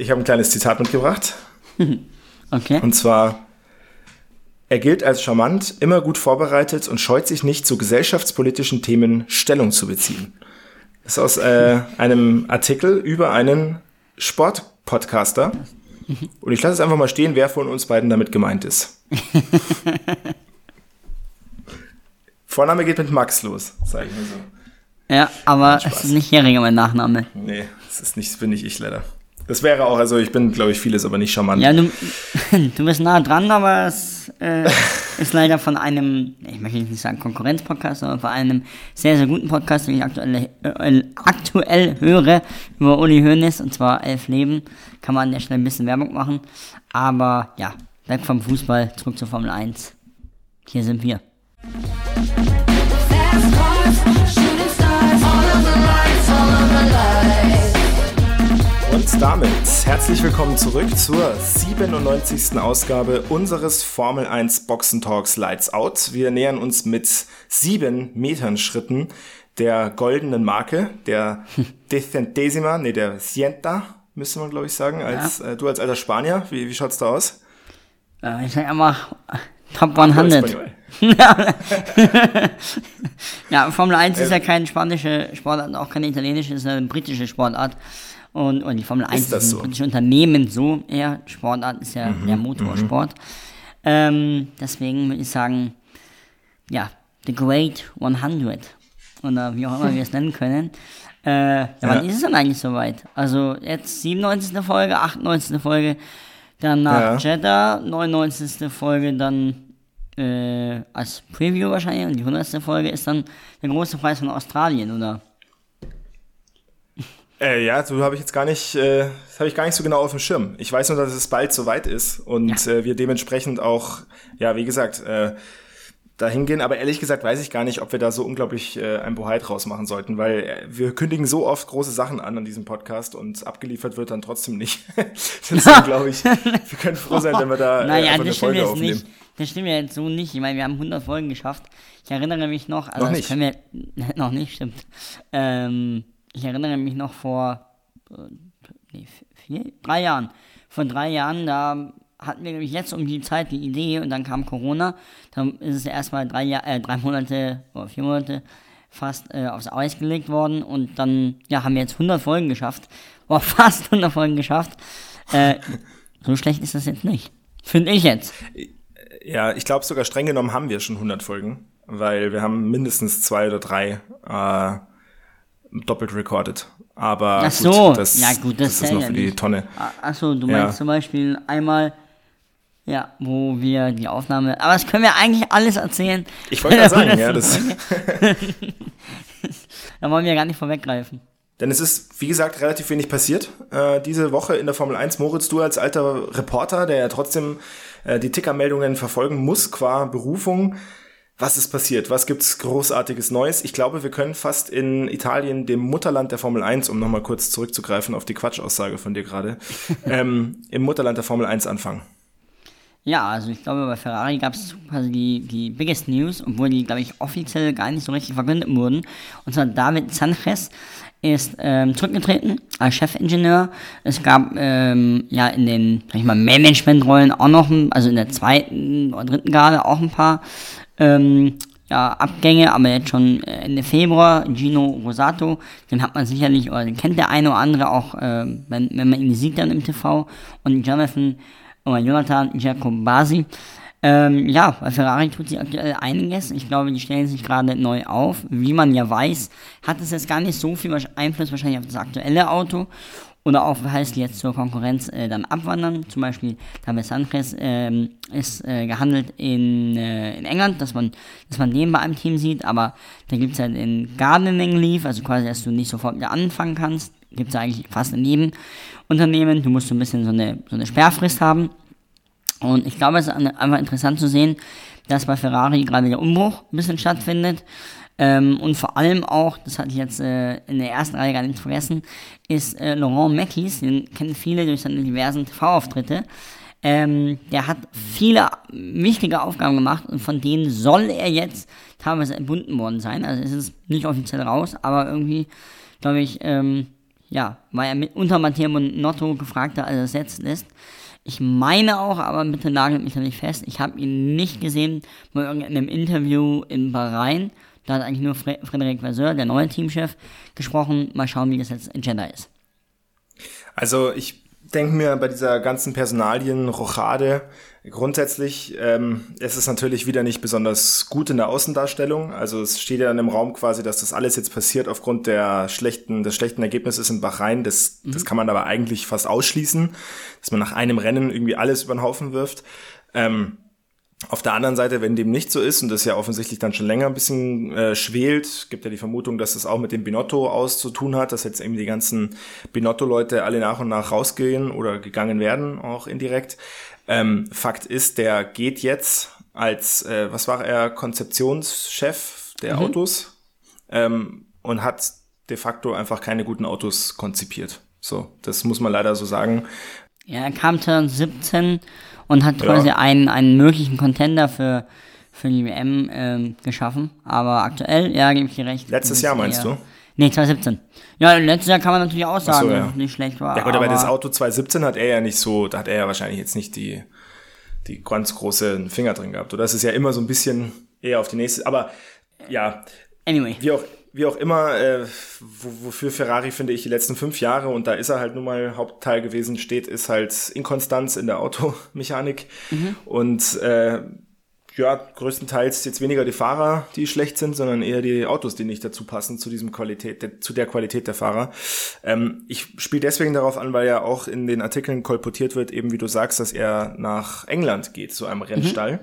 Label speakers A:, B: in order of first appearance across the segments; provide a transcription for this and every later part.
A: Ich habe ein kleines Zitat mitgebracht.
B: Okay.
A: Und zwar, er gilt als charmant, immer gut vorbereitet und scheut sich nicht, zu gesellschaftspolitischen Themen Stellung zu beziehen. Das ist aus äh, einem Artikel über einen Sportpodcaster. Und ich lasse es einfach mal stehen, wer von uns beiden damit gemeint ist. Vorname geht mit Max los, sage ich mal so.
B: Ja, aber es ist nicht Heringer mein Nachname.
A: Nee, das ist nicht, bin nicht ich leider. Das wäre auch, also ich bin, glaube ich, vieles, aber nicht charmant.
B: Ja, du, du bist nah dran, aber es äh, ist leider von einem, ich möchte nicht sagen Konkurrenzpodcast, aber von einem sehr, sehr guten Podcast, den ich aktuell, äh, aktuell höre, über Uli Hoeneß, und zwar Elf Leben. Kann man an der Stelle ein bisschen Werbung machen. Aber ja, weg vom Fußball, zurück zur Formel 1. Hier sind wir.
A: Damit herzlich willkommen zurück zur 97. Ausgabe unseres Formel 1 Boxen Talks Lights Out. Wir nähern uns mit sieben Metern Schritten der goldenen Marke, der Decentesima, nee, der Cienta, müsste man glaube ich sagen, als, äh, du als alter Spanier, wie, wie schaut's da aus?
B: Äh, ich sag einfach Top 100.
A: Espanol.
B: Ja, Formel 1 ist ja keine spanische Sportart, auch keine italienische, ist eine britische Sportart. Und, und die Formel 1 ist,
A: das
B: ein
A: so? Mhm,
B: britisches Unternehmen so eher. Sportart ist ja der Motorsport. Ähm, deswegen würde ich sagen, ja, The Great 100. Oder wie auch immer wir es nennen können. Äh, ja, wann ist es denn eigentlich soweit? Also jetzt 97. Folge, 98. Folge, dann nach
A: Ja.
B: Jeddah, 99. Folge dann äh, als Preview wahrscheinlich und die 100. Folge ist dann der große Preis von Australien, oder?
A: Äh, ja, so habe ich jetzt gar nicht, äh, das habe ich gar nicht so genau auf dem Schirm. Ich weiß nur, dass es bald soweit ist und äh, wir dementsprechend auch, ja, wie gesagt, äh, dahin gehen. Aber ehrlich gesagt weiß ich gar nicht, ob wir da so unglaublich äh, ein Bohai draus machen sollten, weil äh, wir kündigen so oft große Sachen an an diesem Podcast und abgeliefert wird dann trotzdem nicht. Deswegen glaube ich, wir können froh sein, wenn wir da äh,
B: naja,
A: eine
B: das stimmt
A: Folge
B: jetzt
A: aufnehmen.
B: nicht. Das stimmt ja jetzt so nicht. Ich meine, wir haben 100 Folgen geschafft. Ich erinnere mich noch, also
A: Noch
B: das
A: nicht.
B: können wir, noch nicht, stimmt. Ähm, ich erinnere mich noch vor, äh, nee, vier, drei Jahren. Vor drei Jahren, da hatten wir, glaube ich, jetzt um die Zeit die Idee und dann kam Corona. Dann ist es erstmal drei, äh, drei Monate oder vier Monate fast äh, aufs Eis gelegt worden und dann, ja, haben wir jetzt 100 Folgen geschafft. Boah, fast 100 Folgen geschafft. Äh, so schlecht ist das jetzt nicht. Finde ich jetzt.
A: Ja, ich glaube sogar streng genommen haben wir schon 100 Folgen, weil wir haben mindestens zwei oder drei äh, doppelt recorded. Aber
B: Ach so,
A: gut, das,
B: ja gut, das,
A: das ist noch
B: zählt
A: für
B: ja
A: die. Tonne.
B: Ah, Achso, du
A: Ja.
B: meinst zum Beispiel einmal, ja, wo wir die Aufnahme, aber das können wir eigentlich alles erzählen.
A: Ich wollte gerade sagen, ja, das,
B: Da wollen wir gar nicht vorweggreifen.
A: denn es ist, wie gesagt, relativ wenig passiert äh, diese Woche in der Formel 1. Moritz, du als alter Reporter, der ja trotzdem äh, die Tickermeldungen verfolgen muss qua Berufung. Was ist passiert? Was gibt's großartiges Neues? Ich glaube, wir können fast in Italien, dem Mutterland der Formel 1, um nochmal kurz zurückzugreifen auf die Quatschaussage von dir gerade, ähm, im Mutterland der Formel 1 anfangen.
B: Ja, also ich glaube, bei Ferrari gab es quasi die, die Biggest News, obwohl die, glaube ich, offiziell gar nicht so richtig verkündet wurden. Und zwar David Sanchez ist ähm, zurückgetreten als Chefingenieur. Es gab ähm, ja in den, sag ich mal, Managementrollen auch noch, also in der zweiten oder dritten Garde auch ein paar ähm, ja, Abgänge, aber jetzt schon äh, Ende Februar, Gino Rosato, den hat man sicherlich, oder den kennt der eine oder andere auch, ähm, wenn, wenn man ihn sieht dann im TV. Und Jonathan oder Jonathan Giacobasi. Ähm, ja, bei Ferrari tut sich aktuell einiges. Ich glaube, die stellen sich gerade neu auf. Wie man ja weiß, hat es jetzt gar nicht so viel Einfluss wahrscheinlich auf das aktuelle Auto. Oder auch, heißt jetzt zur Konkurrenz äh, dann abwandern. Zum Beispiel David Sanchez ähm, ist äh, gehandelt in, äh, in England, dass man, dass man den bei einem Team sieht. Aber da gibt es halt in Gardening Leave, also quasi, dass du nicht sofort wieder anfangen kannst. Gibt es eigentlich fast in jedem Unternehmen. Du musst so ein bisschen so eine, so eine Sperrfrist haben. Und ich glaube, es ist einfach interessant zu sehen, dass bei Ferrari gerade der Umbruch ein bisschen stattfindet. Ähm, und vor allem auch, das hatte ich jetzt äh, in der ersten Reihe gar nicht vergessen, ist äh, Laurent Mackies, den kennen viele durch seine diversen TV-Auftritte. Ähm, der hat viele wichtige Aufgaben gemacht und von denen soll er jetzt teilweise entbunden worden sein. Also es ist nicht offiziell raus, aber irgendwie, glaube ich, ähm, ja, war er mit unter Matteo Bonotto gefragter, als er ersetzt ist. Ich meine auch, aber bitte nagelt mich da nicht fest, ich habe ihn nicht gesehen bei irgendeinem Interview in Bahrain. Da hat eigentlich nur Fre Frederik Vasseur, der neue Teamchef, gesprochen. Mal schauen, wie das jetzt in Jeddah ist.
A: Also ich denke mir bei dieser ganzen Personalien-Rochade, grundsätzlich ähm, ist es natürlich wieder nicht besonders gut in der Außendarstellung. Also es steht ja dann im Raum quasi, dass das alles jetzt passiert aufgrund der schlechten, des schlechten Ergebnisses in Bahrain. Das, das kann man aber eigentlich fast ausschließen, dass man nach einem Rennen irgendwie alles über den Haufen wirft. Ähm, auf der anderen Seite, wenn dem nicht so ist und das ja offensichtlich dann schon länger ein bisschen äh, schwelt, gibt ja die Vermutung, dass es auch mit dem Binotto aus zu tun hat, dass jetzt eben die ganzen Binotto-Leute alle nach und nach rausgehen oder gegangen werden, auch indirekt. Ähm, Fakt ist, der geht jetzt als, äh, was war er, Konzeptionschef der
B: Mhm.
A: Autos ähm, und hat de facto einfach keine guten Autos konzipiert. So, das muss man leider so sagen.
B: Ja, er kam 2017 und hat
A: Ja.
B: quasi einen, einen möglichen Contender für, für die WM ähm, geschaffen. Aber aktuell, ja, gebe ich dir recht.
A: Letztes Jahr meinst
B: eher-
A: du?
B: Nee, 2017. Ja, letztes Jahr kann man natürlich auch sagen,
A: so, ja.
B: dass es nicht schlecht war.
A: Ja gut, aber,
B: aber
A: das Auto 2017 hat er ja nicht so, da hat er ja wahrscheinlich jetzt nicht die, die ganz großen Finger drin gehabt. Oder das ist ja immer so ein bisschen eher auf die nächste. Aber ja,
B: Anyway.
A: wie auch, wie auch immer, äh, wo, wofür Ferrari, finde ich, die letzten fünf Jahre, und da ist er halt nun mal Hauptteil gewesen, steht, ist halt Inkonstanz in der Automechanik. Und äh, ja, größtenteils jetzt weniger die Fahrer, die schlecht sind, sondern eher die Autos, die nicht dazu passen, zu diesem Qualität, der, zu der Qualität der Fahrer. Ähm, ich spiele deswegen darauf an, weil ja auch in den Artikeln kolportiert wird, eben wie du sagst, dass er nach England geht, zu einem Rennstall.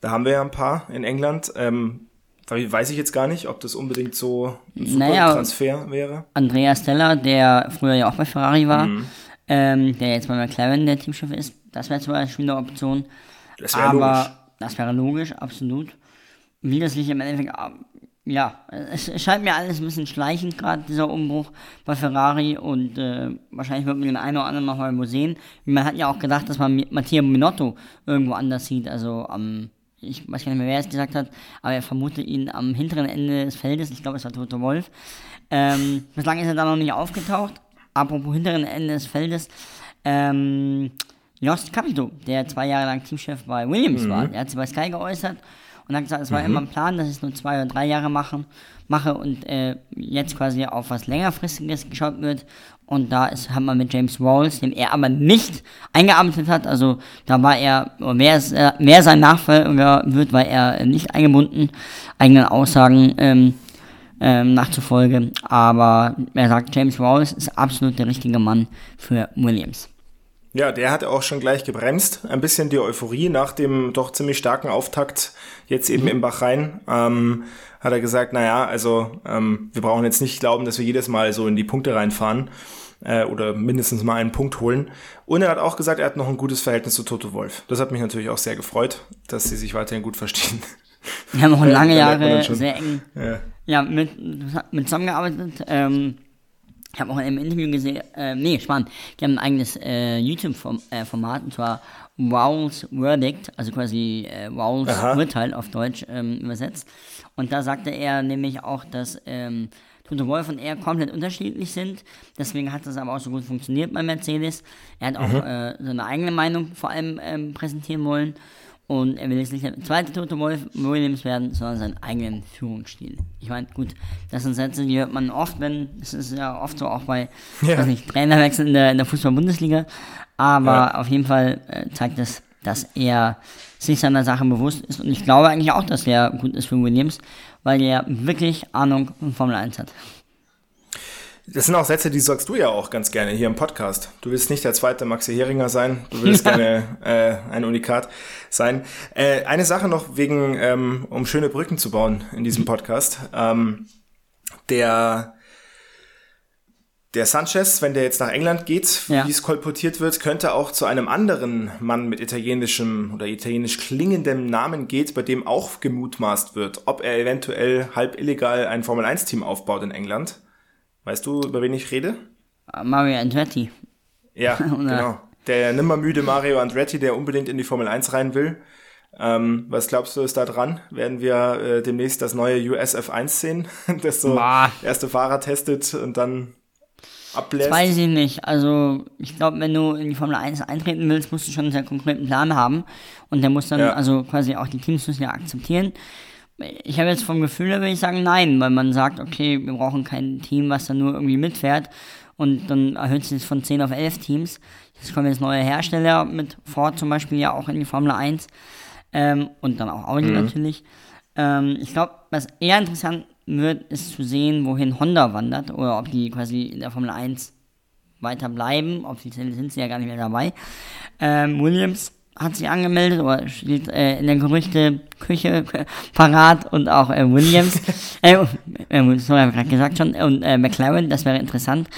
A: Da haben wir ja ein paar in England. Ähm, weiß ich jetzt gar nicht, ob das unbedingt so ein super
B: Naja,
A: Transfer wäre.
B: Andrea Stella, der früher ja auch bei Ferrari war,
A: Mhm.
B: ähm, der jetzt bei McLaren der Teamchef ist, das wäre zum Beispiel eine Option.
A: Das wäre
B: aber
A: logisch.
B: das wäre logisch, absolut. Wie das sich im Endeffekt, ja, es, scheint mir alles ein bisschen schleichend gerade, dieser Umbruch bei Ferrari und äh, wahrscheinlich wird man den einen oder anderen noch mal wo sehen. Man hat ja auch gedacht, dass man Mattia Minotto irgendwo anders sieht, also am, ich weiß gar nicht mehr, wer es gesagt hat, aber er vermutet ihn am hinteren Ende des Feldes, ich glaube, es war Toto Wolf. Ähm, bislang ist er da noch nicht aufgetaucht. Apropos hinteren Ende des Feldes, ähm, Jost Capito, der zwei Jahre lang Teamchef bei Williams war, der hat sich bei Sky geäußert und hat gesagt, es war immer ein Plan, dass ich es nur zwei oder drei Jahre machen, mache und äh, jetzt quasi auf was längerfristiges geschaut wird. Und da ist, hat man mit James Rawls, den er aber nicht eingearbeitet hat, also da war er, wer, es, äh, sein Nachfolger wird, war er nicht eingebunden, eigenen Aussagen ähm, ähm, nachzufolge. Aber er sagt, James Rawls ist absolut der richtige Mann für Williams.
A: Ja, der hat auch schon gleich gebremst. Ein bisschen die Euphorie nach dem doch ziemlich starken Auftakt jetzt eben im Bachrhein. Ähm, hat er gesagt, naja, also ähm, wir brauchen jetzt nicht glauben, dass wir jedes Mal so in die Punkte reinfahren äh, oder mindestens mal einen Punkt holen. Und er hat auch gesagt, er hat noch ein gutes Verhältnis zu Toto Wolf. Das hat mich natürlich auch sehr gefreut, dass sie sich weiterhin gut verstehen.
B: Wir haben auch
A: Ja,
B: lange Jahre sehr eng
A: ja.
B: ja, mit, mit zusammengearbeitet. Ähm, ich habe auch in einem Interview gesehen, äh, nee, spannend, die haben ein eigenes äh, YouTube-Format, und zwar Wow's Verdict, also quasi äh, Wow's
A: Aha.
B: Urteil auf Deutsch ähm, übersetzt. Und da sagte er nämlich auch, dass ähm, Toto Wolf und er komplett unterschiedlich sind. Deswegen hat das aber auch so gut funktioniert bei Mercedes. Er hat auch
A: Mhm.
B: äh, seine eigene Meinung vor allem ähm, präsentieren wollen. Und er will jetzt nicht der zweite Toto Wolf Williams werden, sondern seinen eigenen Führungsstil. Ich meine, gut, das sind Sätze, die hört man oft, wenn, es ist ja oft so auch bei,
A: Ja.
B: nicht, Trainerwechsel in der, der Fußball-Bundesliga. Aber
A: Ja.
B: auf jeden Fall äh, zeigt es, dass er sich seiner Sache bewusst ist. Und ich glaube eigentlich auch, dass er gut ist für Williams, weil er wirklich Ahnung von Formel 1 hat.
A: Das sind auch Sätze, die sagst du ja auch ganz gerne hier im Podcast. Du willst nicht der zweite Maxi Heringer sein, du willst gerne äh, ein Unikat sein. Äh, eine Sache noch wegen, ähm, um schöne Brücken zu bauen in diesem Podcast. Ähm, der der Sanchez, wenn der jetzt nach England geht,
B: Ja.
A: wie es kolportiert wird, könnte auch zu einem anderen Mann mit italienischem oder italienisch klingendem Namen geht, bei dem auch gemutmaßt wird, ob er eventuell halb illegal ein Formel-1-Team aufbaut in England. Weißt du, über wen ich rede?
B: Äh, Mario Andretti.
A: Ja, genau. Der nimmermüde Mario Andretti, der unbedingt in die Formel 1 rein will. Ähm, was glaubst du, ist da dran? Werden wir äh, demnächst das neue USF1 sehen, das so
B: Boah.
A: erste Fahrer testet und dann ablässt?
B: Das weiß ich nicht. Also, ich glaube, wenn du in die Formel 1 eintreten willst, musst du schon einen sehr konkreten Plan haben. Und der muss dann,
A: Ja.
B: also quasi auch die Teams müssen ja akzeptieren. Ich habe jetzt vom Gefühl, her, würde ich sagen, nein, weil man sagt, okay, wir brauchen kein Team, was dann nur irgendwie mitfährt. Und dann erhöht sich es von 10 auf 11 Teams. Jetzt kommen jetzt neue Hersteller mit Ford zum Beispiel ja auch in die Formel 1. Ähm, und dann auch Audi natürlich. Ähm, ich glaube, was eher interessant wird, ist zu sehen, wohin Honda wandert oder ob die quasi in der Formel 1 weiter bleiben. Offiziell sind sie ja gar nicht mehr dabei. Ähm, Williams hat sich angemeldet oder steht äh, in der Gerüchteküche parat und auch äh, Williams. äh, äh, sorry, habe ich gerade gesagt schon. Und äh, McLaren, das wäre interessant.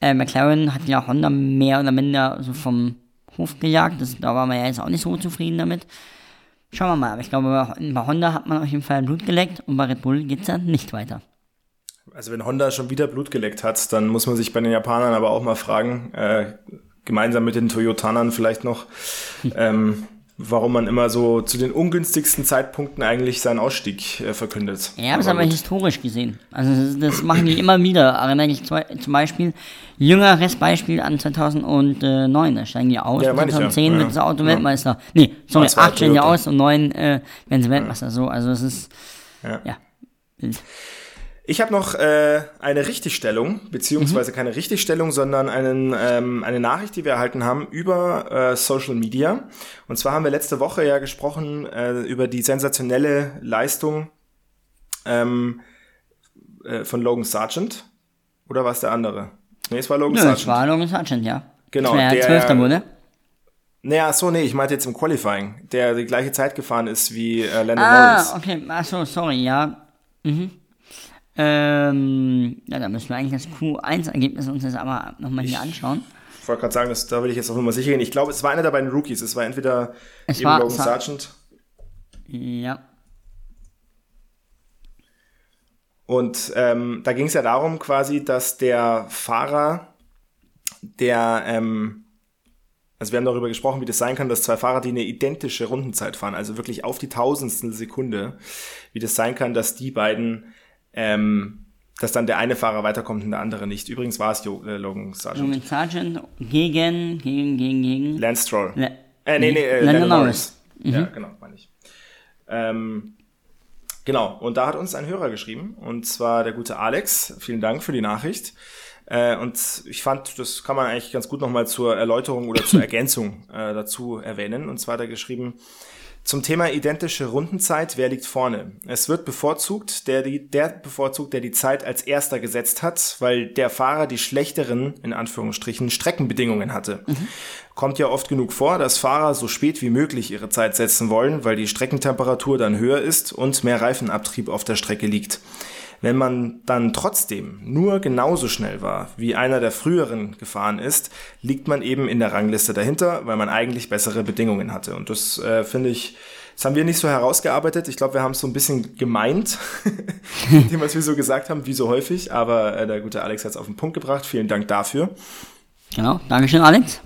B: Äh, McLaren hat ja Honda mehr oder minder so vom Hof gejagt. Das, da war man ja jetzt auch nicht so zufrieden damit. Schauen wir mal. Aber ich glaube, bei bei Honda hat man auf jeden Fall Blut geleckt und bei Red Bull geht es dann nicht weiter.
A: Also wenn Honda schon wieder Blut geleckt hat, dann muss man sich bei den Japanern aber auch mal fragen, äh, gemeinsam mit den Toyotanern vielleicht noch, ähm, warum man immer so zu den ungünstigsten Zeitpunkten eigentlich seinen Ausstieg äh, verkündet.
B: Ja, das aber
A: gut.
B: historisch gesehen. Also das, das machen die immer wieder. Erinnere ich zum Beispiel, jüngeres Beispiel an 2009. Da steigen die aus.
A: Ja, meine ich ja.
B: 2010
A: Ja.
B: wird das Auto Weltmeister. Nee, sorry,
A: war
B: 8 steigen die aus und 9 äh, werden sie Weltmeister. So, also es ist,
A: Ja.
B: ja.
A: Ich habe noch äh, eine Richtigstellung, beziehungsweise
B: Mhm.
A: keine Richtigstellung, sondern einen, ähm, eine Nachricht, die wir erhalten haben über äh, Social Media. Und zwar haben wir letzte Woche ja gesprochen äh, über die sensationelle Leistung ähm, äh, von Logan Sargent. Oder war es der andere? Nee, es war Logan
B: Nö,
A: Sargent.
B: es war Logan Sargent, ja.
A: Genau,
B: Der
A: der-
B: Zwölfter wurde.
A: Naja, so, nee, ich meinte jetzt im Qualifying, der die gleiche Zeit gefahren ist wie äh, Lando
B: Ah,
A: Norris.
B: okay. Achso, sorry, ja. Mhm. Ähm, ja, da müssen wir eigentlich das Q1-Ergebnis uns jetzt aber nochmal hier anschauen.
A: Ich wollte gerade sagen, das, da will ich jetzt auf Nummer sicher gehen. Ich glaube, es war einer der beiden Rookies. Es war entweder
B: Es
A: eben
B: war
A: Logan
B: Sar-
A: Sargent
B: Ja.
A: Und ähm, da ging es ja darum quasi, dass der Fahrer, der, ähm, also wir haben darüber gesprochen, wie das sein kann, dass zwei Fahrer, die eine identische Rundenzeit fahren, also wirklich auf die tausendstel Sekunde, wie das sein kann, dass die beiden, ähm, dass dann der eine Fahrer weiterkommt und der andere nicht. Übrigens war es jo äh, Logan Sargent.
B: Logan Sargent gegen, gegen, gegen, gegen.
A: Lance Stroll.
B: Le-
A: Äh, nee, nee, äh,
B: Lando Norris.
A: Norris. Ja, genau, meine ich. Ähm, genau, und da hat uns ein Hörer geschrieben, und zwar der gute Alex. Vielen Dank für die Nachricht. Äh, und ich fand, das kann man eigentlich ganz gut nochmal zur Erläuterung oder zur Ergänzung äh, dazu erwähnen. Und zwar hat er geschrieben, zum Thema identische Rundenzeit, wer liegt vorne? Es wird bevorzugt, der, die, der bevorzugt, der die Zeit als erster gesetzt hat, weil der Fahrer die schlechteren, in Anführungsstrichen, Streckenbedingungen hatte. Kommt ja oft genug vor, dass Fahrer so spät wie möglich ihre Zeit setzen wollen, weil die Streckentemperatur dann höher ist und mehr Reifenabtrieb auf der Strecke liegt. Wenn man dann trotzdem nur genauso schnell war, wie einer der früheren gefahren ist, liegt man eben in der Rangliste dahinter, weil man eigentlich bessere Bedingungen hatte. Und das äh, finde ich, das haben wir nicht so herausgearbeitet. Ich glaube, wir haben es so ein bisschen gemeint, dem, was wir so gesagt haben, wie so häufig. Aber äh, der gute Alex hat es auf den Punkt gebracht. Vielen Dank dafür.
B: Genau, Dankeschön, Alex.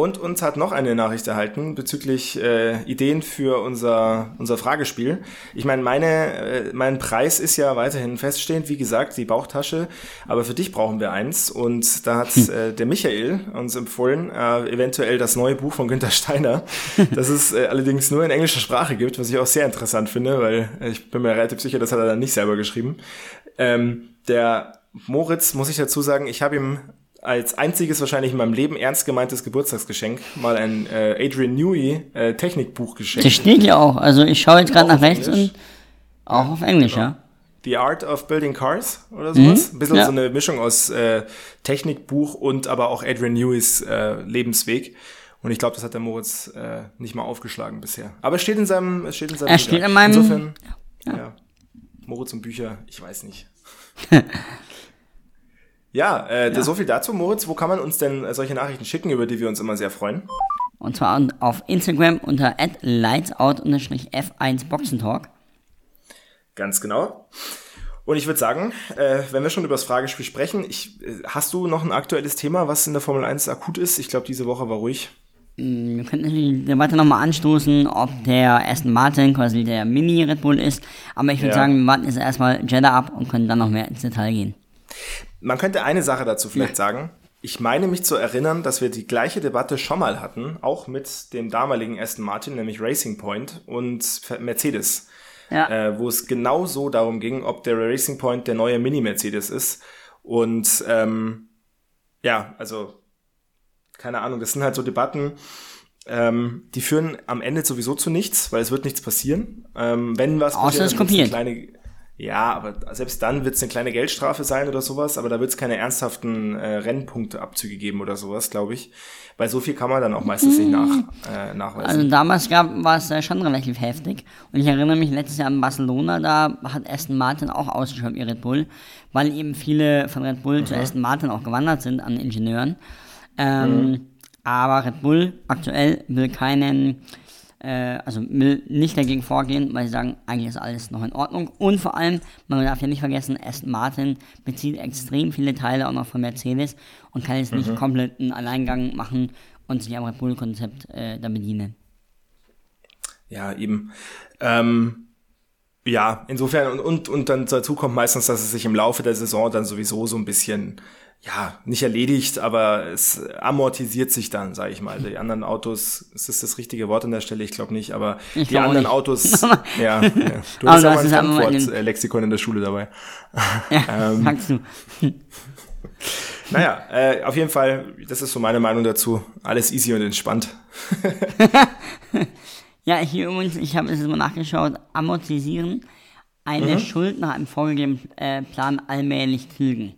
A: Und uns hat noch eine Nachricht erhalten bezüglich äh, Ideen für unser, unser Fragespiel. Ich meine, meine, äh, mein Preis ist ja weiterhin feststehend, wie gesagt, die Bauchtasche. Aber für dich brauchen wir eins. Und da hat äh, der Michael uns empfohlen, äh, eventuell das neue Buch von Günter Steiner, das es äh, allerdings nur in englischer Sprache gibt, was ich auch sehr interessant finde, weil äh, ich bin mir relativ sicher, das hat er dann nicht selber geschrieben. Ähm, der Moritz, muss ich dazu sagen, ich habe ihm als einziges wahrscheinlich in meinem Leben ernst gemeintes Geburtstagsgeschenk mal ein äh, Adrian Newey äh, Technikbuch geschenkt.
B: Das steht ja auch. Also ich schaue jetzt gerade nach rechts
A: Englisch?
B: und auch auf Englisch, ja.
A: The Art of Building Cars oder sowas. Ein bisschen
B: ja.
A: so eine Mischung aus äh, Technikbuch und aber auch Adrian Neweys äh, Lebensweg. Und ich glaube, das hat der Moritz äh, nicht mal aufgeschlagen bisher. Aber es steht in seinem, es steht in seinem
B: Er steht in meinem-
A: Insofern, ja. Moritz und Bücher, ich weiß nicht. ja, äh, so viel dazu, Moritz. Wo kann man uns denn äh, solche Nachrichten schicken, über die wir uns immer sehr freuen?
B: Und zwar auf Instagram unter lightsout-f1 Boxentalk.
A: Ganz genau. Und ich würde sagen, äh, wenn wir schon über das Fragespiel sprechen, ich, äh, hast du noch ein aktuelles Thema, was in der Formel 1 akut ist? Ich glaube, diese Woche war ruhig.
B: Wir könnten die Debatte nochmal anstoßen, ob der Aston Martin quasi der Mini-Red Bull ist. Aber ich würde
A: Ja.
B: sagen, wir warten jetzt erstmal Jeddah ab und können dann noch mehr ins Detail gehen.
A: Man könnte eine Sache dazu vielleicht sagen. Ich meine mich zu erinnern, dass wir die gleiche Debatte schon mal hatten, auch mit dem damaligen Aston Martin, nämlich Racing Point und Mercedes,
B: Ja.
A: äh, wo es genau so darum ging, ob der Racing Point der neue Mini-Mercedes ist. Und ähm, ja, also keine Ahnung, das sind halt so Debatten, ähm, die führen am Ende sowieso zu nichts, weil es wird nichts passieren. Ähm, wenn was
B: Außer es
A: dann wird's eine
B: kopiert.
A: kleine ja, aber selbst dann wird es eine kleine Geldstrafe sein oder sowas, aber da wird es keine ernsthaften äh, Rennpunkteabzüge geben oder sowas, glaube ich. Weil so viel kann man dann auch meistens nicht nach, äh, nachweisen.
B: Also damals gab war es äh, schon relativ heftig. Und ich erinnere mich letztes Jahr an Barcelona, da hat Aston Martin auch ausgeschaut wie Red Bull, weil eben viele von Red Bull zu Aston Martin auch gewandert sind an Ingenieuren. Ähm, Aber Red Bull aktuell will keinen, also will nicht dagegen vorgehen, weil sie sagen, eigentlich ist alles noch in Ordnung. Und vor allem, man darf ja nicht vergessen, Aston Martin bezieht extrem viele Teile auch noch von Mercedes und kann jetzt nicht komplett einen Alleingang machen und sich am Red Bull-Konzept äh, da bedienen.
A: Ja, eben. Ähm, ja, insofern und, und, und dann dazu kommt meistens, dass es sich im Laufe der Saison dann sowieso so ein bisschen, ja, nicht erledigt, aber es amortisiert sich dann, sage ich mal. Die anderen Autos, ist das das richtige Wort an der Stelle? Ich glaube nicht, aber
B: Ich
A: die anderen
B: nicht.
A: Autos, ja, ja. Du hast
B: aber
A: ein Fremdwort-Lexikon in der Schule dabei.
B: Ja,
A: Ähm,
B: sagst du.
A: Naja, äh, auf jeden Fall, das ist so meine Meinung dazu. Alles easy und entspannt.
B: Ja, hier übrigens, ich habe es jetzt mal nachgeschaut, amortisieren, eine
A: Mhm.
B: Schuld nach einem vorgegebenen äh, Plan allmählich tilgen.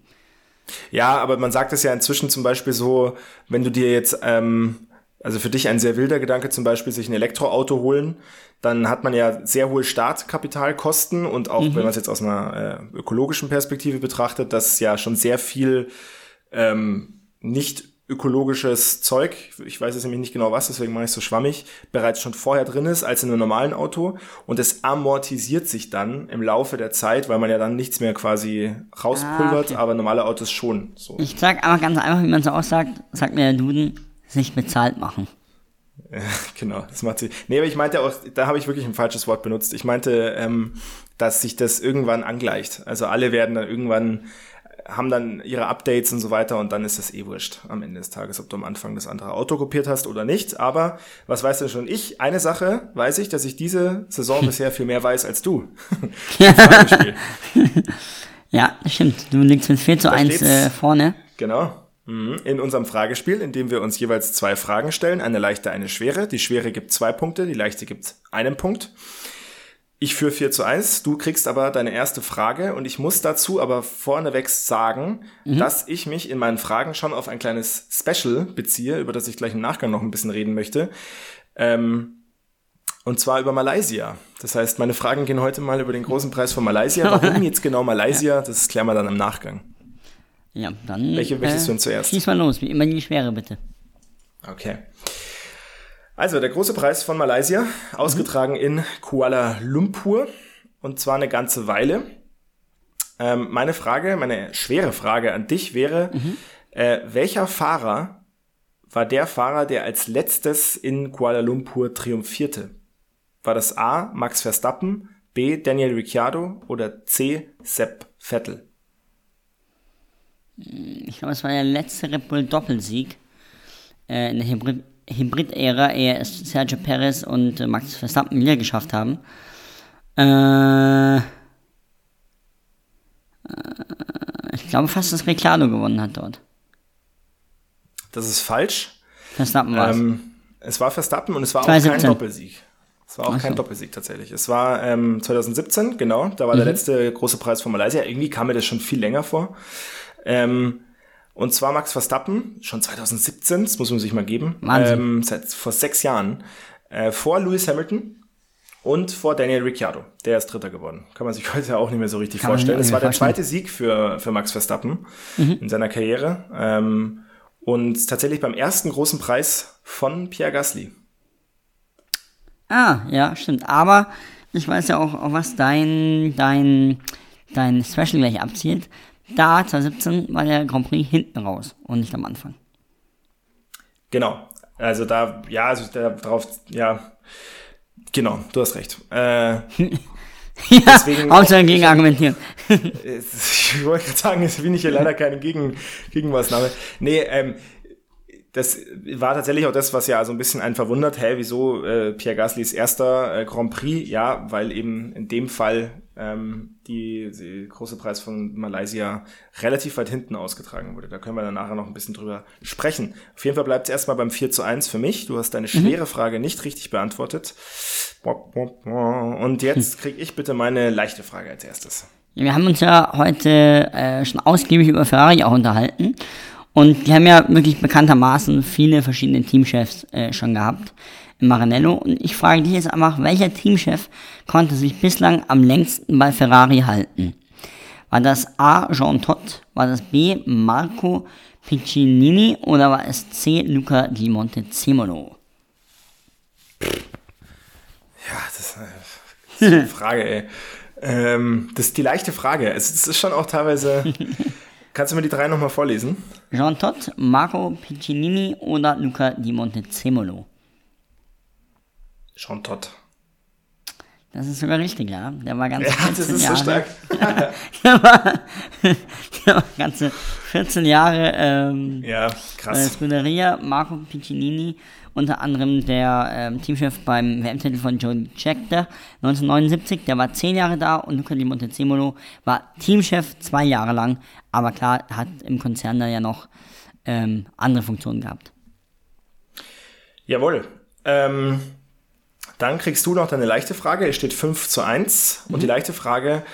A: Ja, aber man sagt es ja inzwischen zum Beispiel so, wenn du dir jetzt, ähm, also für dich ein sehr wilder Gedanke zum Beispiel, sich ein Elektroauto holen, dann hat man ja sehr hohe Startkapitalkosten und auch wenn man es jetzt aus einer äh, ökologischen Perspektive betrachtet, dass ja schon sehr viel ähm, nicht ökologisches Zeug, ich weiß jetzt nämlich nicht genau was, deswegen mache ich es so schwammig, bereits schon vorher drin ist als in einem normalen Auto und es amortisiert sich dann im Laufe der Zeit, weil man ja dann nichts mehr quasi rauspulvert,
B: Ah, okay.
A: aber normale Autos schon. So.
B: Ich sag aber ganz einfach, wie man es auch sagt, sagt mir der Duden, sich bezahlt machen.
A: Genau, das macht sie. Nee, aber ich meinte auch, da habe ich wirklich ein falsches Wort benutzt. Ich meinte, ähm, dass sich das irgendwann angleicht. Also alle werden dann irgendwann, haben dann ihre Updates und so weiter und dann ist das eh wurscht am Ende des Tages, ob du am Anfang das andere Auto kopiert hast oder nicht. Aber was weiß denn schon ich? Eine Sache weiß ich, dass ich diese Saison bisher viel mehr weiß als du.
B: Ja, stimmt. Du liegst mit 4 zu 1
A: steht's.
B: äh, vorne.
A: Genau. Mhm. In unserem Fragespiel, in dem wir uns jeweils zwei Fragen stellen, eine leichte, eine schwere. Die schwere gibt zwei Punkte, die leichte gibt einen Punkt. Ich führe 4 zu 1, du kriegst aber deine erste Frage und ich muss dazu aber vorneweg sagen, dass ich mich in meinen Fragen schon auf ein kleines Special beziehe, über das ich gleich im Nachgang noch ein bisschen reden möchte. Ähm, und zwar über Malaysia. Das heißt, meine Fragen gehen heute mal über den großen Preis von Malaysia. Warum jetzt genau Malaysia? Das klären wir dann im Nachgang.
B: Ja, dann.
A: Welche möchtest du denn zuerst?
B: Schieß mal los, wie immer die Schwere, bitte.
A: Okay. Also der große Preis von Malaysia, ausgetragen in Kuala Lumpur und zwar eine ganze Weile. Ähm, meine Frage, meine schwere Frage an dich wäre, äh, welcher Fahrer war der Fahrer, der als letztes in Kuala Lumpur triumphierte? War das A. Max Verstappen, B. Daniel Ricciardo oder C. Sepp Vettel?
B: Ich glaube, es war der letzte Red Bull Doppelsieg äh, in der Hybrid- Hybrid-Ära, ehe es Sergio Perez und äh, Max Verstappen wieder geschafft haben. Äh, äh, ich glaube fast, dass Ricciardo gewonnen hat dort.
A: Das ist falsch.
B: Verstappen war es.
A: Ähm, es war Verstappen und es war auch kein
B: 2017.
A: Doppelsieg. Es war auch kein Doppelsieg tatsächlich. Es war ähm, 2017, genau, da war der letzte große Preis von Malaysia. Irgendwie kam mir das schon viel länger vor. Ähm, und zwar Max Verstappen, schon 2017, das muss man sich mal geben,
B: Wahnsinn.
A: ähm, seit vor sechs Jahren, äh, vor Lewis Hamilton und vor Daniel Ricciardo. Der ist Dritter geworden. Kann man sich heute auch nicht mehr so richtig
B: Kann
A: vorstellen. Es
B: nicht
A: war der
B: vorstellen.
A: zweite Sieg für, für Max Verstappen in seiner Karriere. Ähm, und tatsächlich beim ersten großen Preis von Pierre Gasly.
B: Ah, ja, stimmt. Aber ich weiß ja auch, auf was dein, dein, dein Special gleich abzielt. Da, 2017, war der Grand Prix hinten raus und nicht am Anfang.
A: Genau. Also da, ja, also da drauf, ja, genau, du hast recht. Äh,
B: Ja,
A: Deswegen-
B: Hauptsache gegen argumentieren.
A: es- ich wollte gerade sagen, jetzt bin ich hier leider keine Gegen, Gegenmaßnahme. Nee, ähm, das war tatsächlich auch das, was ja so ein bisschen einen verwundert. Hä, wieso äh, Pierre Gaslys erster äh, Grand Prix? Ja, weil eben in dem Fall ähm, die, die große Preis von Malaysia relativ weit hinten ausgetragen wurde. Da können wir dann nachher noch ein bisschen drüber sprechen. Auf jeden Fall bleibt es erstmal beim 4 zu 1 für mich. Du hast deine schwere Frage nicht richtig beantwortet. Und jetzt kriege ich bitte meine leichte Frage als erstes.
B: Wir haben uns ja heute äh, schon ausgiebig über Ferrari auch unterhalten. Und die haben ja wirklich bekanntermaßen viele verschiedene Teamchefs äh, schon gehabt Maranello. Und ich frage dich jetzt einfach, welcher Teamchef konnte sich bislang am längsten bei Ferrari halten? War das A. Jean Todt? War das B. Marco Piccinini? Oder war es C. Luca Di Montezemolo?
A: Ja, das, das ist eine Frage, ey. Ähm, das ist die leichte Frage. Es, es ist schon auch teilweise. Kannst du mir die drei nochmal vorlesen?
B: Jean Todt, Marco Piccinini oder Luca Di Montezemolo?
A: Jean Todt.
B: Das ist sogar richtig, ja. Der war ganz
A: Ja, das
B: 14
A: ist so
B: Jahre.
A: stark.
B: der, war, der war ganze 14 Jahre ähm,
A: Ja,
B: äh,
A: krass.
B: Scuderia, Marco Piccinini, unter anderem der ähm, Teamchef beim WM-Titel von Joe Scheckter 1979, der war 10 Jahre da und Luca Di Montezemolo war Teamchef zwei Jahre lang, aber klar, hat im Konzern da ja noch ähm, andere Funktionen gehabt.
A: Jawohl. Ähm, dann kriegst du noch deine leichte Frage. Es steht 5 zu 1. Und die leichte Frage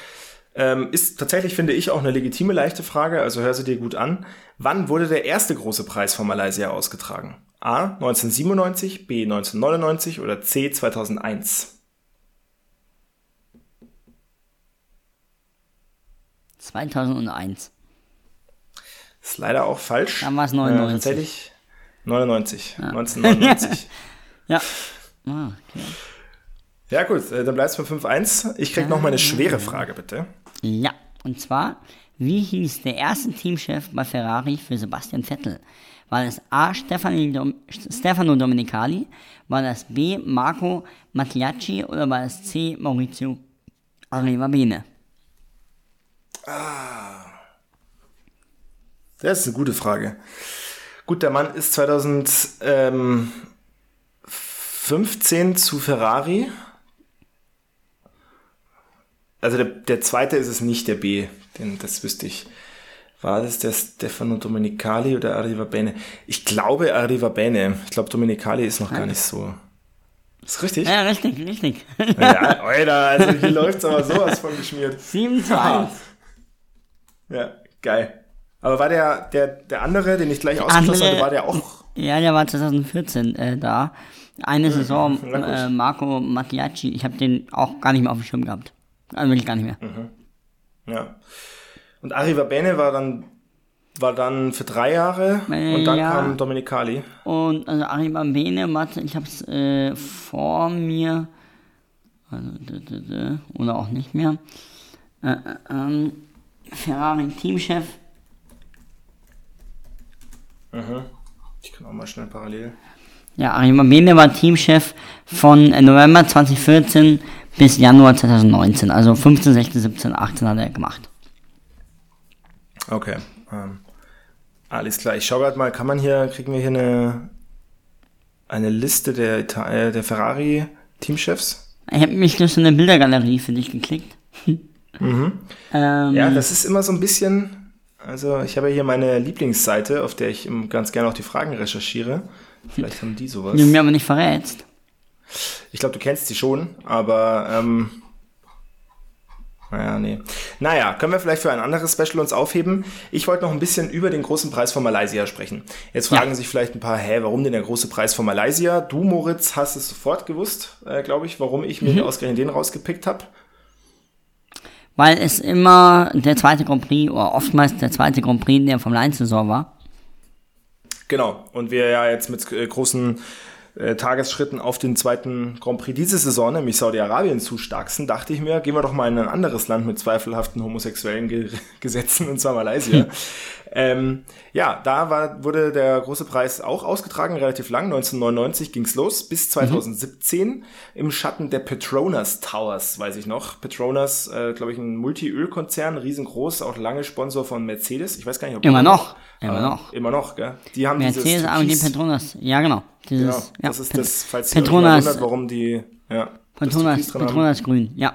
A: ähm, ist tatsächlich, finde ich, auch eine legitime leichte Frage. Also hör sie dir gut an. Wann wurde der erste große Preis von Malaysia ausgetragen? A. 1997, B. 1999 oder C. 2001?
B: 2001.
A: Ist leider auch falsch.
B: Dann war's 99.
A: Äh, tatsächlich 99. 1999.
B: Ja. Ah, okay.
A: ja gut, äh, dann bleibst du bei 5-1. Ich krieg noch mal eine schwere Frage, bitte.
B: Ja, und zwar, wie hieß der erste Teamchef bei Ferrari für Sebastian Vettel? War das A. Dom Stefano Domenicali? War das B. Marco Mattiacci? Oder war das C. Maurizio Arrivabene?
A: Das ist eine gute Frage. Gut, der Mann ist 2015 zu Ferrari. Also der, der zweite ist es nicht, der B, den, das wüsste ich. War das der Stefano Domenicali oder Arrivabene? Ich glaube Arrivabene. Ich glaube Domenicali ist noch gar nicht so. Ist richtig?
B: Ja, richtig, richtig.
A: Ja, Alter, also hier läuft's aber sowas von geschmiert.
B: 7 zu 1.
A: Ja, geil. Aber war der, der, der andere, den ich gleich ausgeschlossen hatte, war der auch
B: Ja, der war 2014 äh, da. Eine Saison, äh, Marco Mattiacci. Ich habe den auch gar nicht mehr auf dem Schirm gehabt. Also wirklich gar nicht mehr.
A: Ja. Und Arriva Bene war dann, war dann für drei Jahre und dann
B: Ja.
A: kam Domenicali.
B: Und also Arrivabene, warte, ich hab's äh, vor mir. Also, oder auch nicht mehr. Äh, äh, ähm, Ferrari Teamchef.
A: Ich kann auch mal schnell parallel.
B: Ja, Arrivabene war Teamchef von November 2014 bis Januar 2019. Also 15, 16, 17, 18 hat er gemacht.
A: Okay. Ähm, alles klar. Ich schaue gerade mal, kann man hier, kriegen wir hier eine, eine Liste der, äh, der Ferrari Teamchefs?
B: Ich habe mich durch so eine Bildergalerie für dich geklickt. ähm,
A: Ja, das ist immer so ein bisschen, also ich habe hier meine Lieblingsseite, auf der ich ganz gerne auch die Fragen recherchiere. Vielleicht haben die sowas.
B: die du mir aber nicht verrätst.
A: Ich glaube, du kennst sie schon, aber ähm, naja, nee. Naja, können wir vielleicht für ein anderes Special uns aufheben. Ich wollte noch ein bisschen über den großen Preis von Malaysia sprechen. Jetzt fragen
B: Ja.
A: sich vielleicht ein paar, hä, warum denn der große Preis von Malaysia? Du, Moritz, hast es sofort gewusst, äh, glaube ich, warum ich mir ausgerechnet den rausgepickt habe.
B: Weil es immer der zweite Grand Prix oder oftmals der zweite Grand Prix in der Formel 1 Saison war.
A: Genau. Und wir ja jetzt mit äh, großen äh, Tagesschritten auf den zweiten Grand Prix diese Saison, nämlich Saudi-Arabien, zustarksen, dachte ich mir, gehen wir doch mal in ein anderes Land mit zweifelhaften homosexuellen Ge Gesetzen, und zwar Malaysia. Ähm, ja, da war, wurde der große Preis auch ausgetragen, relativ lang. 1999 ging's los, bis 2017 im Schatten der Petronas Towers, weiß ich noch. Petronas, äh, glaube ich, ein Multi-Öl-Konzern, riesengroß, auch lange Sponsor von Mercedes. Ich weiß gar nicht, ob
B: Immer noch. Immer
A: äh,
B: noch.
A: Immer noch, gell? Die haben
B: Mercedes, AMG,
A: Türkis-
B: Petronas. Ja, genau. Dieses,
A: Genau,
B: ja,
A: das ist
B: Pet-
A: das, falls ihr euch
B: Petronas,
A: mal wundert, warum die, ja,
B: Petronas. Petronas Grün. Ja.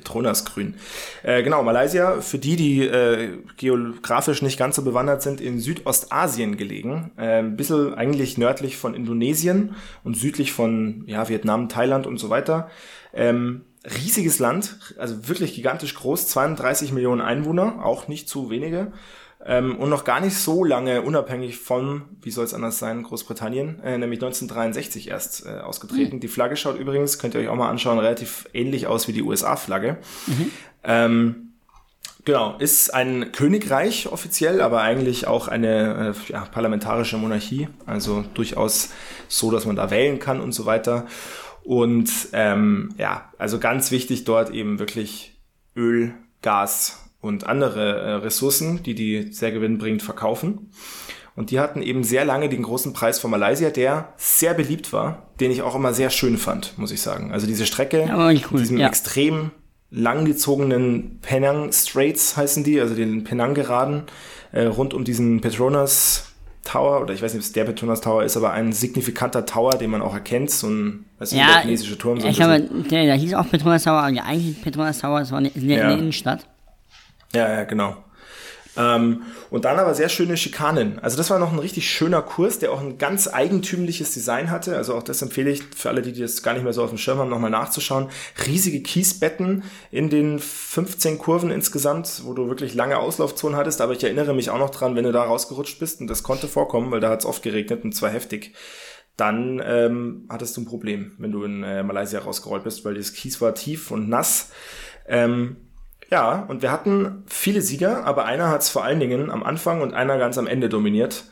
A: Petronas Grün. Äh, genau, Malaysia, für die, die äh, geografisch nicht ganz so bewandert sind, in Südostasien gelegen. Äh, ein bisschen eigentlich nördlich von Indonesien und südlich von ja, Vietnam, Thailand und so weiter. Ähm, riesiges Land, also wirklich gigantisch groß, 32 Millionen Einwohner, auch nicht zu wenige. Ähm, und noch gar nicht so lange unabhängig von, wie soll es anders sein, Großbritannien, äh, nämlich 1963 erst äh, ausgetreten. Die Flagge schaut übrigens, könnt ihr euch auch mal anschauen, relativ ähnlich aus wie die USA-Flagge. Ähm, genau, ist ein Königreich offiziell, aber eigentlich auch eine äh, ja, parlamentarische Monarchie, also durchaus so, dass man da wählen kann und so weiter. Und ähm, ja, also ganz wichtig dort eben wirklich Öl, Gas und andere äh, Ressourcen, die die sehr gewinnbringend verkaufen. Und die hatten eben sehr lange den großen Preis von Malaysia, der sehr beliebt war, den ich auch immer sehr schön fand, muss ich sagen. Also diese Strecke,
B: Ja, cool,
A: mit diesem
B: ja.
A: extrem langgezogenen Penang Straits heißen die, also den Penang-Geraden, äh, rund um diesen Petronas Tower, oder ich weiß nicht, ob es der Petronas Tower ist, aber ein signifikanter Tower, den man auch erkennt, so ein, weißt du,
B: Ja,
A: chinesische Turm. So
B: ich glaube, der, der hieß auch Petronas Tower, aber eigentlich Petronas Tower, das war in der,
A: Ja.
B: in der Innenstadt.
A: Ja, ja, genau. Ähm, und dann aber sehr schöne Schikanen. Also das war noch ein richtig schöner Kurs, der auch ein ganz eigentümliches Design hatte. Also auch das empfehle ich für alle, die das gar nicht mehr so auf dem Schirm haben, nochmal nachzuschauen. Riesige Kiesbetten in den 15 Kurven insgesamt, wo du wirklich lange Auslaufzonen hattest. Aber ich erinnere mich auch noch dran, wenn du da rausgerutscht bist, und das konnte vorkommen, weil da hat es oft geregnet und zwar heftig, dann ähm, hattest du ein Problem, wenn du in äh, Malaysia rausgerollt bist, weil das Kies war tief und nass. Ähm, ja, und wir hatten viele Sieger, aber einer hat es vor allen Dingen am Anfang und einer ganz am Ende dominiert.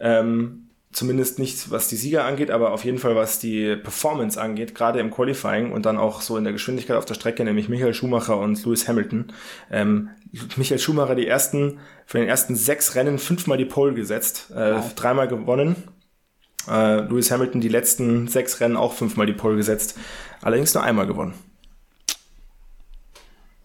A: Ähm, zumindest nicht, was die Sieger angeht, aber auf jeden Fall, was die Performance angeht, gerade im Qualifying und dann auch so in der Geschwindigkeit auf der Strecke, nämlich Michael Schumacher und Lewis Hamilton. Ähm, Michael Schumacher die ersten, für den ersten sechs Rennen fünfmal die Pole gesetzt, äh, dreimal gewonnen. Äh, Lewis Hamilton die letzten sechs Rennen auch fünfmal die Pole gesetzt, allerdings nur einmal gewonnen.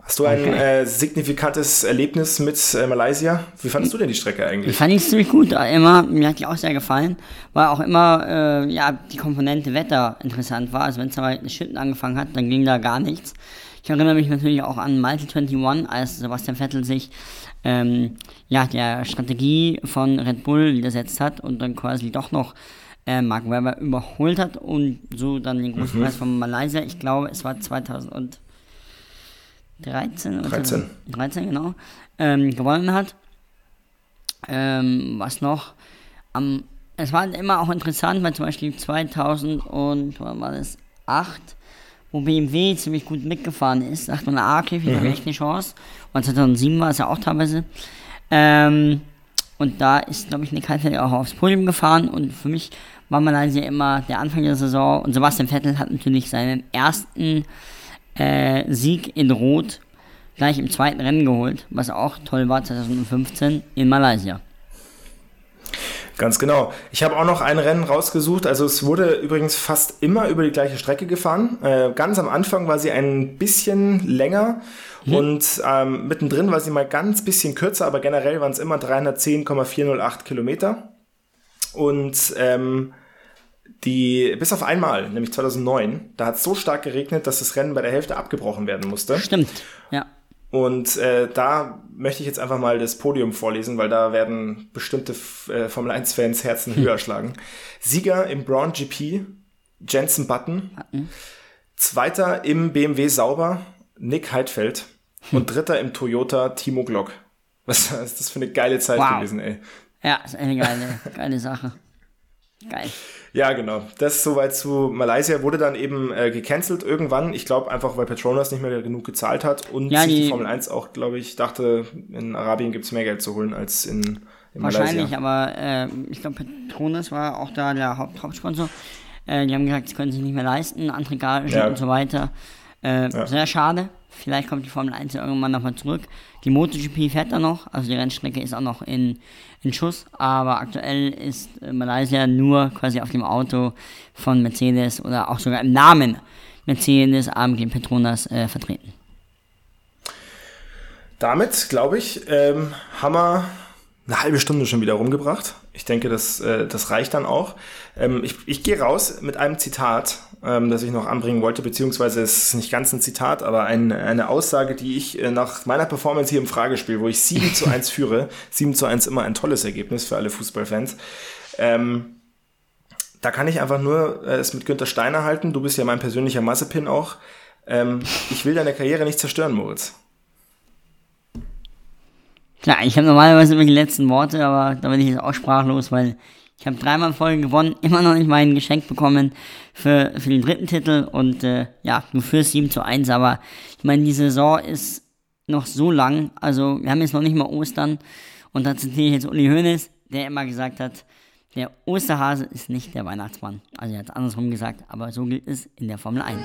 A: Hast du ein
B: Okay.
A: äh, signifikantes Erlebnis mit äh, Malaysia? Wie fandest du denn die Strecke
B: Ich
A: eigentlich?
B: fand ich ziemlich gut. Immer, mir hat die auch sehr gefallen, weil auch immer äh, ja, die Komponente Wetter interessant war. Also wenn es aber das Schütten angefangen hat, dann ging da gar nichts. Ich erinnere mich natürlich auch an Malte 21, als Sebastian Vettel sich ähm, ja, der Strategie von Red Bull widersetzt hat und dann quasi doch noch äh, Mark Webber überholt hat und so dann den großen Preis von Malaysia, ich glaube es war 2013 oder
A: 13.
B: 13, genau, ähm, gewonnen hat. Ähm, was noch? Am, es war immer auch interessant, weil zum Beispiel 2000 und, wann war das, 8, wo BMW ziemlich gut mitgefahren ist, dachte man, ah, okay, habe ich echt eine Chance. Und 2007 war es ja auch teilweise. Ähm, und da ist, glaube ich, Nick Heidfeld auch aufs Podium gefahren und für mich war Malaysia immer der Anfang der Saison und Sebastian Vettel hat natürlich seinen ersten äh, Sieg in Rot gleich im zweiten Rennen geholt, was auch toll war 2015 in Malaysia.
A: Ganz genau. Ich habe auch noch ein Rennen rausgesucht. Also es wurde übrigens fast immer über die gleiche Strecke gefahren. Äh, ganz am Anfang war sie ein bisschen länger und ähm, mittendrin war sie mal ganz bisschen kürzer, aber generell waren es immer 310,408 Kilometer. Und ähm, die, bis auf einmal, nämlich 2009, da hat es so stark geregnet, dass das Rennen bei der Hälfte abgebrochen werden musste.
B: Stimmt, ja.
A: Und äh, da möchte ich jetzt einfach mal das Podium vorlesen, weil da werden bestimmte äh, Formel 1-Fans Herzen höher schlagen. Sieger im Brown GP, Jensen Button. Zweiter im BMW Sauber, Nick Heidfeld. Und dritter im Toyota, Timo Glock. Was ist das für eine geile Zeit
B: Wow.
A: gewesen, ey.
B: Ja, ist eine geile, geile Sache. Geil.
A: Ja, genau. Das soweit zu Malaysia wurde dann eben äh, gecancelt irgendwann. Ich glaube einfach, weil Petronas nicht mehr genug gezahlt hat und
B: Ja,
A: sich die,
B: die-
A: Formel 1 auch, glaube ich, dachte, in Arabien gibt's mehr Geld zu holen als in, in
B: Wahrscheinlich,
A: Malaysia.
B: aber äh, ich glaube, Petronas war auch da der Haupt Hauptsponsor. Äh, die haben gesagt, sie können sich nicht mehr leisten, andere Gagen
A: Ja.
B: und so weiter. Äh, Sehr schade Vielleicht kommt die Formel 1 ja irgendwann nochmal zurück. Die MotoGP fährt da noch, also die Rennstrecke ist auch noch in, in Schuss, aber aktuell ist äh, Malaysia nur quasi auf dem Auto von Mercedes oder auch sogar im Namen Mercedes AMG Petronas äh, vertreten.
A: Damit, glaube ich, ähm, haben wir eine halbe Stunde schon wieder rumgebracht. Ich denke, das, äh, das reicht dann auch. Ähm, ich ich gehe raus mit einem Zitat, ähm, das ich noch anbringen wollte, beziehungsweise es ist nicht ganz ein Zitat, aber ein, eine Aussage, die ich äh, nach meiner Performance hier im Fragespiel, wo ich 7 zu 1 führe, 7 zu 1 immer ein tolles Ergebnis für alle Fußballfans, ähm, da kann ich einfach nur äh, es mit Günther Steiner halten. Du bist ja mein persönlicher Massepin auch. Ähm, ich will deine Karriere nicht zerstören, Moritz.
B: Klar, ich habe normalerweise immer die letzten Worte, aber da bin ich jetzt auch sprachlos, weil ich habe dreimal in Folge gewonnen, immer noch nicht mein Geschenk bekommen für, für den dritten Titel und äh, ja, du führst 7 zu 1, aber ich meine, die Saison ist noch so lang, also wir haben jetzt noch nicht mal Ostern und da zitiere ich jetzt Uli Hoeneß, der immer gesagt hat, der Osterhase ist nicht der Weihnachtsmann. Also er hat es andersrum gesagt, aber so gilt es in der Formel 1.